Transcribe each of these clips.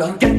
ganga.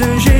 Un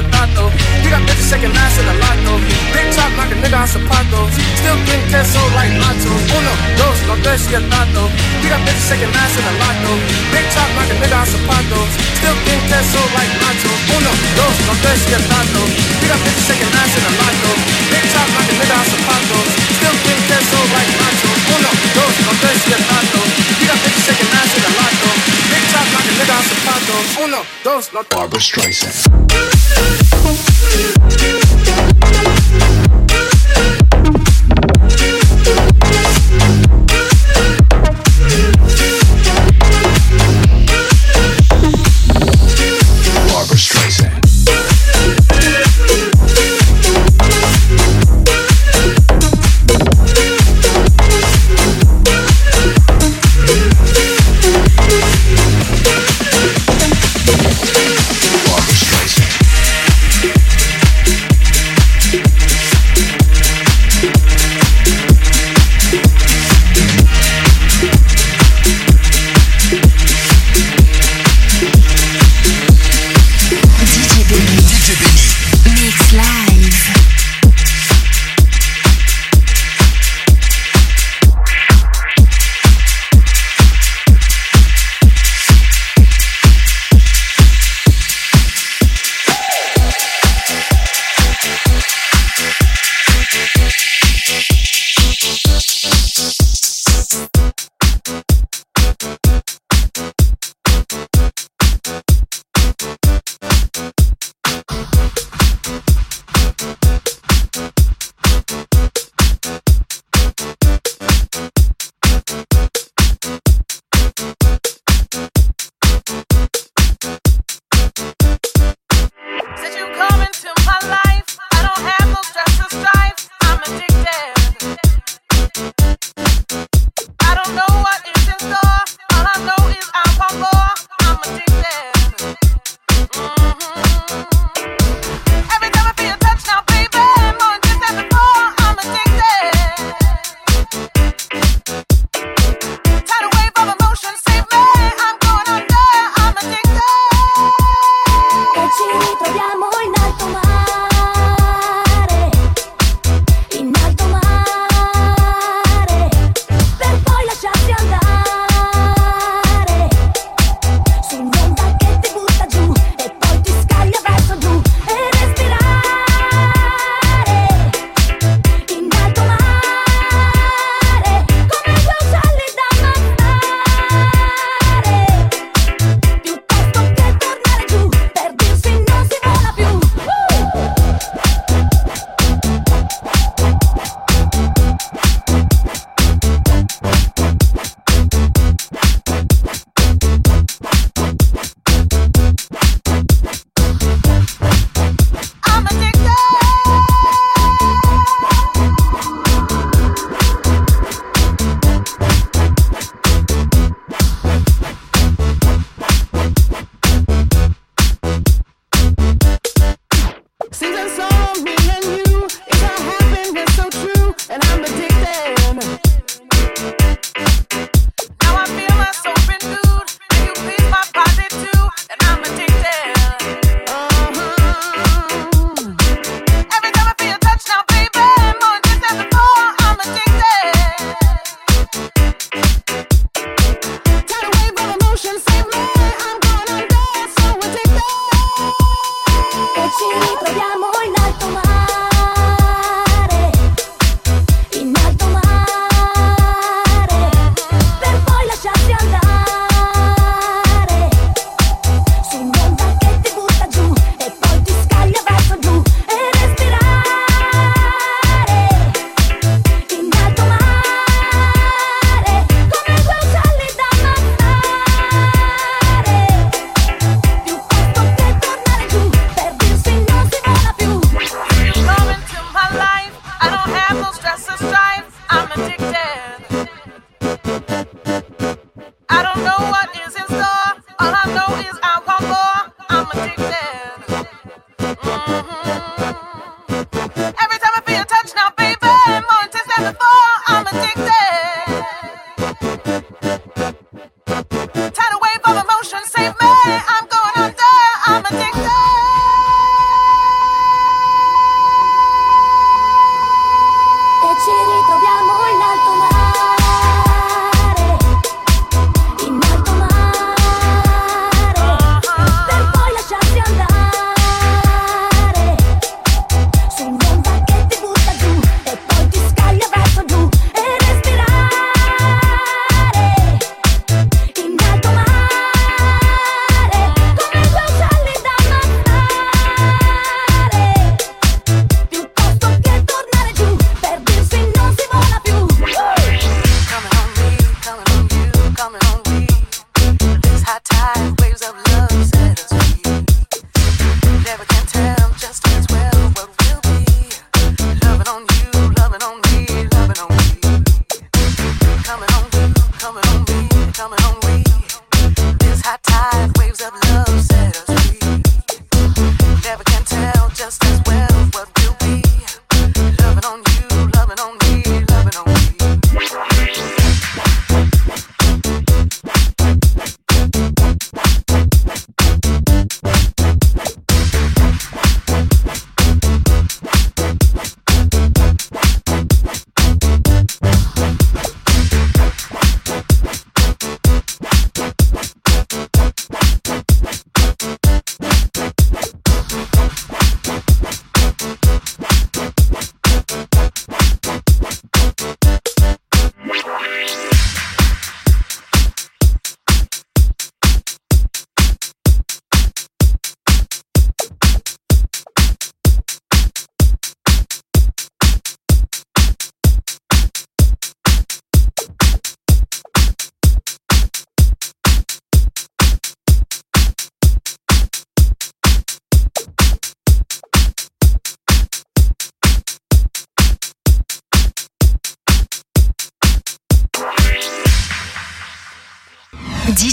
tres, y tato. We got bitches shaking ass in the lotto. Big top knock a nigga a zapatos. Still getting queso like nachos. Uno, dos, no tres, y tato. We got bitches shaking ass in the lotto. Big top knock a nigga a zapatos. Still getting queso like nachos. Uno, dos, no tres, y tato. We got bitches shaking ass in the lotto. Big top knock a nigga a zapatos. Still getting queso like nachos. Uno, dos, no tres, y tato. We got bitches shaking ass in the lotto. Big top knock a nigga a zapatos. Uno, dos, no Barbra Streisand. Barbra Streisand.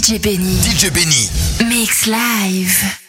DJ Benny. DJ Benny. Mix Live.